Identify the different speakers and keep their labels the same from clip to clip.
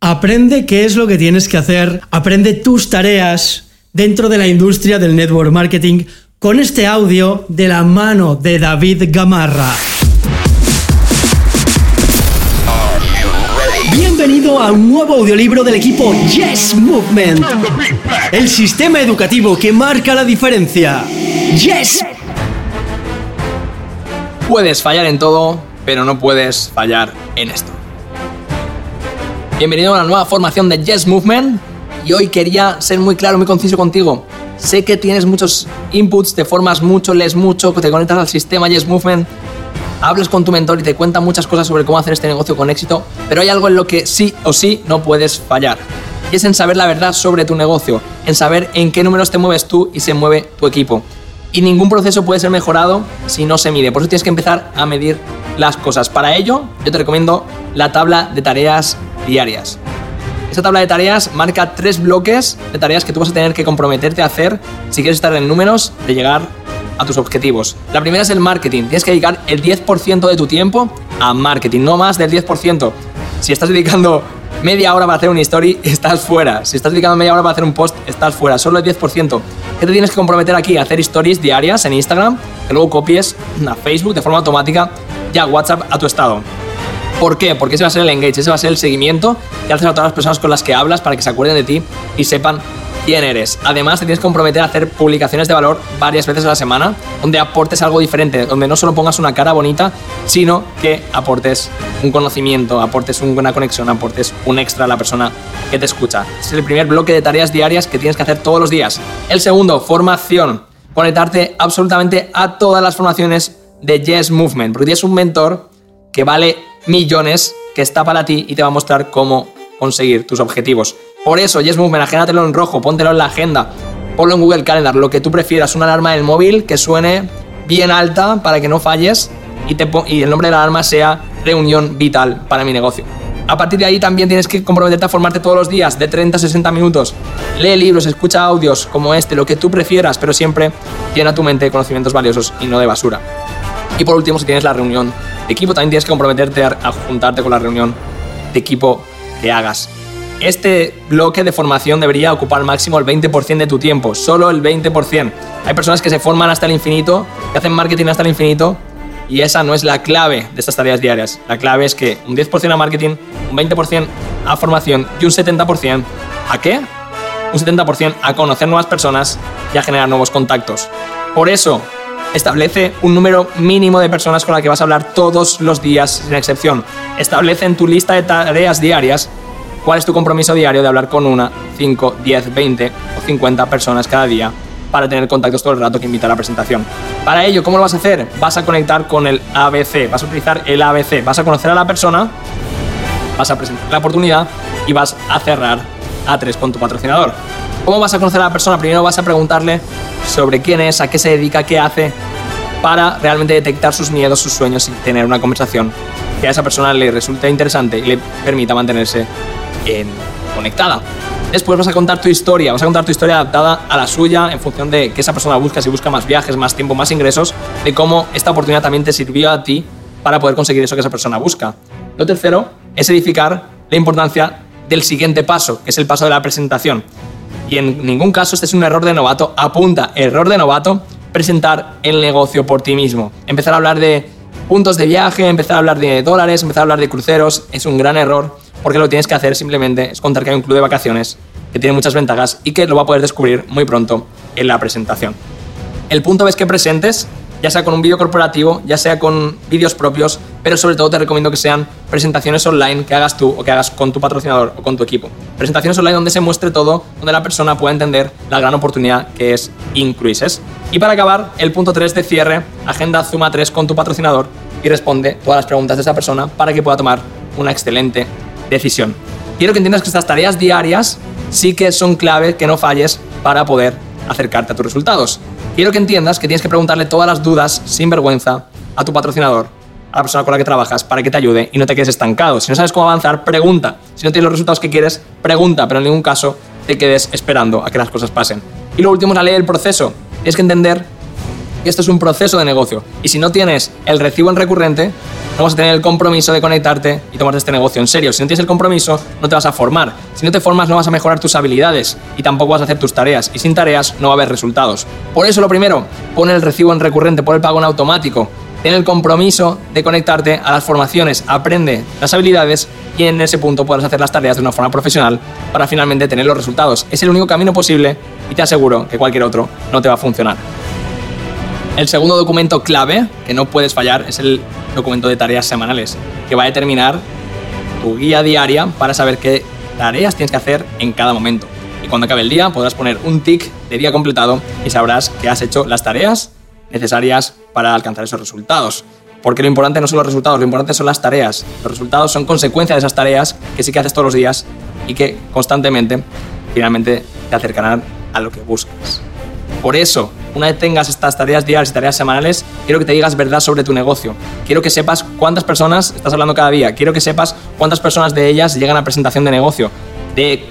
Speaker 1: Aprende qué es lo que tienes que hacer, aprende tus tareas dentro de la industria del network marketing con este audio de la mano de David Gamarra. Bienvenido a un nuevo audiolibro del equipo Yes Movement, el sistema educativo que marca la diferencia. Yes.
Speaker 2: Puedes fallar en todo, pero no puedes fallar en esto. Bienvenido a una nueva formación de Yes Movement y hoy quería ser muy claro, muy conciso contigo. Sé que tienes muchos inputs, te formas mucho, lees mucho, te conectas al sistema Yes Movement, hablas con tu mentor y te cuenta muchas cosas sobre cómo hacer este negocio con éxito, pero hay algo en lo que sí o sí no puedes fallar. Y es en saber la verdad sobre tu negocio, en saber en qué números te mueves tú y se mueve tu equipo. Y ningún proceso puede ser mejorado si no se mide. Por eso tienes que empezar a medir las cosas. Para ello, yo te recomiendo la tabla de tareas diarias. Esta tabla de tareas marca tres bloques de tareas que tú vas a tener que comprometerte a hacer si quieres estar en números de llegar a tus objetivos. La primera es el marketing. Tienes que dedicar el 10% de tu tiempo a marketing, no más del 10%. Si estás dedicando media hora para hacer una story, estás fuera. Si estás dedicando media hora para hacer un post, estás fuera. Solo el 10%. ¿Qué te tienes que comprometer aquí? A hacer stories diarias en Instagram, que luego copies a Facebook de forma automática y a WhatsApp a tu estado. ¿Por qué? Porque ese va a ser el engage, ese va a ser el seguimiento que haces a todas las personas con las que hablas para que se acuerden de ti y sepan quién eres. Además, te tienes que comprometer a hacer publicaciones de valor varias veces a la semana, donde aportes algo diferente, donde no solo pongas una cara bonita, sino que aportes un conocimiento, aportes una conexión, aportes un extra a la persona que te escucha. es el primer bloque de tareas diarias que tienes que hacer todos los días. El segundo, formación. Conectarte absolutamente a todas las formaciones de Yes Movement, porque tienes un mentor que vale millones que está para ti y te va a mostrar cómo conseguir tus objetivos. Por eso, Yes Movement, agéndatelo en rojo, póntelo en la agenda, ponlo en Google Calendar, lo que tú prefieras, una alarma en el móvil que suene bien alta para que no falles y, te y el nombre de la alarma sea reunión vital para mi negocio. A partir de ahí también tienes que comprometerte a formarte todos los días, de 30 a 60 minutos. Lee libros, escucha audios como este, lo que tú prefieras, pero siempre llena tu mente de conocimientos valiosos y no de basura. Y por último, si tienes la reunión de equipo, también tienes que comprometerte a, juntarte con la reunión de equipo que hagas. Este bloque de formación debería ocupar máximo el 20% de tu tiempo, solo el 20%. Hay personas que se forman hasta el infinito, que hacen marketing hasta el infinito, y esa no es la clave de estas tareas diarias. La clave es que un 10% a marketing, un 20% a formación y un 70% a qué? Un 70% a conocer nuevas personas y a generar nuevos contactos. Por eso, Establece un número mínimo de personas con las que vas a hablar todos los días, sin excepción. Establece en tu lista de tareas diarias cuál es tu compromiso diario de hablar con una, 5, 10, 20 o 50 personas cada día para tener contactos todo el rato que invita a la presentación. Para ello, ¿cómo lo vas a hacer? Vas a conectar con el ABC, vas a utilizar el ABC, vas a conocer a la persona, vas a presentar la oportunidad y vas a cerrar a 3 con tu patrocinador. ¿Cómo vas a conocer a la persona? Primero vas a preguntarle sobre quién es, a qué se dedica, qué hace, para realmente detectar sus miedos, sus sueños y tener una conversación que a esa persona le resulte interesante y le permita mantenerse conectada. Después vas a contar tu historia, vas a contar tu historia adaptada a la suya en función de qué esa persona busca, si busca más viajes, más tiempo, más ingresos, de cómo esta oportunidad también te sirvió a ti para poder conseguir eso que esa persona busca. Lo tercero es edificar la importancia del siguiente paso, que es el paso de la presentación. Y en ningún caso este es un error de novato. Apunta, error de novato, presentar el negocio por ti mismo. Empezar a hablar de puntos de viaje, empezar a hablar de dólares, empezar a hablar de cruceros, es un gran error porque lo tienes que hacer simplemente es contar que hay un club de vacaciones que tiene muchas ventajas y que lo va a poder descubrir muy pronto en la presentación. El punto es que presentes ya sea con un vídeo corporativo, ya sea con vídeos propios, pero sobre todo te recomiendo que sean presentaciones online que hagas tú o que hagas con tu patrocinador o con tu equipo. Presentaciones online donde se muestre todo, donde la persona pueda entender la gran oportunidad que es Incruises. Y para acabar, el punto 3 de cierre, agenda Zuma 3 con tu patrocinador y responde todas las preguntas de esa persona para que pueda tomar una excelente decisión. quiero que entiendas que estas tareas diarias sí que son clave que no falles para poder acercarte a tus resultados. Quiero que entiendas que tienes que preguntarle todas las dudas sin vergüenza a tu patrocinador, a la persona con la que trabajas, para que te ayude y no te quedes estancado. Si no sabes cómo avanzar, pregunta. Si no tienes los resultados que quieres, pregunta, pero en ningún caso te quedes esperando a que las cosas pasen. Y lo último es la ley del proceso. Tienes que entender que esto es un proceso de negocio. Y si no tienes el recibo en recurrente, no vas a tener el compromiso de conectarte y tomar este negocio en serio. Si no tienes el compromiso, no te vas a formar. Si no te formas, no vas a mejorar tus habilidades y tampoco vas a hacer tus tareas. Y sin tareas, no va a haber resultados. Por eso, lo primero, pon el recibo en recurrente, pon el pago en automático. Ten el compromiso de conectarte a las formaciones, aprende las habilidades y en ese punto podrás hacer las tareas de una forma profesional para finalmente tener los resultados. Es el único camino posible y te aseguro que cualquier otro no te va a funcionar. El segundo documento clave que no puedes fallar es el documento de tareas semanales, que va a determinar tu guía diaria para saber qué tareas tienes que hacer en cada momento. Y cuando acabe el día podrás poner un tick de día completado y sabrás que has hecho las tareas necesarias para alcanzar esos resultados. Porque lo importante no son los resultados, lo importante son las tareas. Los resultados son consecuencia de esas tareas que sí que haces todos los días y que constantemente finalmente te acercarán a lo que buscas. Por eso, una vez tengas estas tareas diarias y tareas semanales, quiero que te digas verdad sobre tu negocio. Quiero que sepas cuántas personas estás hablando cada día. Quiero que sepas cuántas personas de ellas llegan a presentación de negocio. De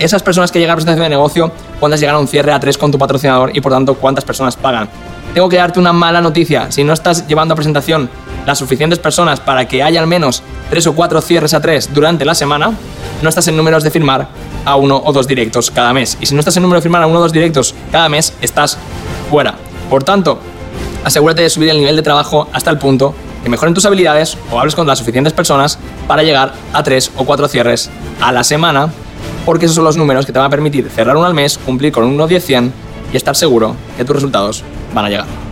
Speaker 2: esas personas que llegan a presentación de negocio, cuántas llegan a un cierre a tres con tu patrocinador y por tanto cuántas personas pagan. Tengo que darte una mala noticia. Si no estás llevando a presentación las suficientes personas para que haya al menos tres o cuatro cierres a tres durante la semana, no estás en números de firmar a uno o dos directos cada mes. Y si no estás en número de firmar a uno o dos directos cada mes, estás fuera. Por tanto, asegúrate de subir el nivel de trabajo hasta el punto que mejoren tus habilidades o hables con las suficientes personas para llegar a tres o cuatro cierres a la semana, porque esos son los números que te van a permitir cerrar uno al mes, cumplir con un 1 10 100 y estar seguro que tus resultados van a llegar.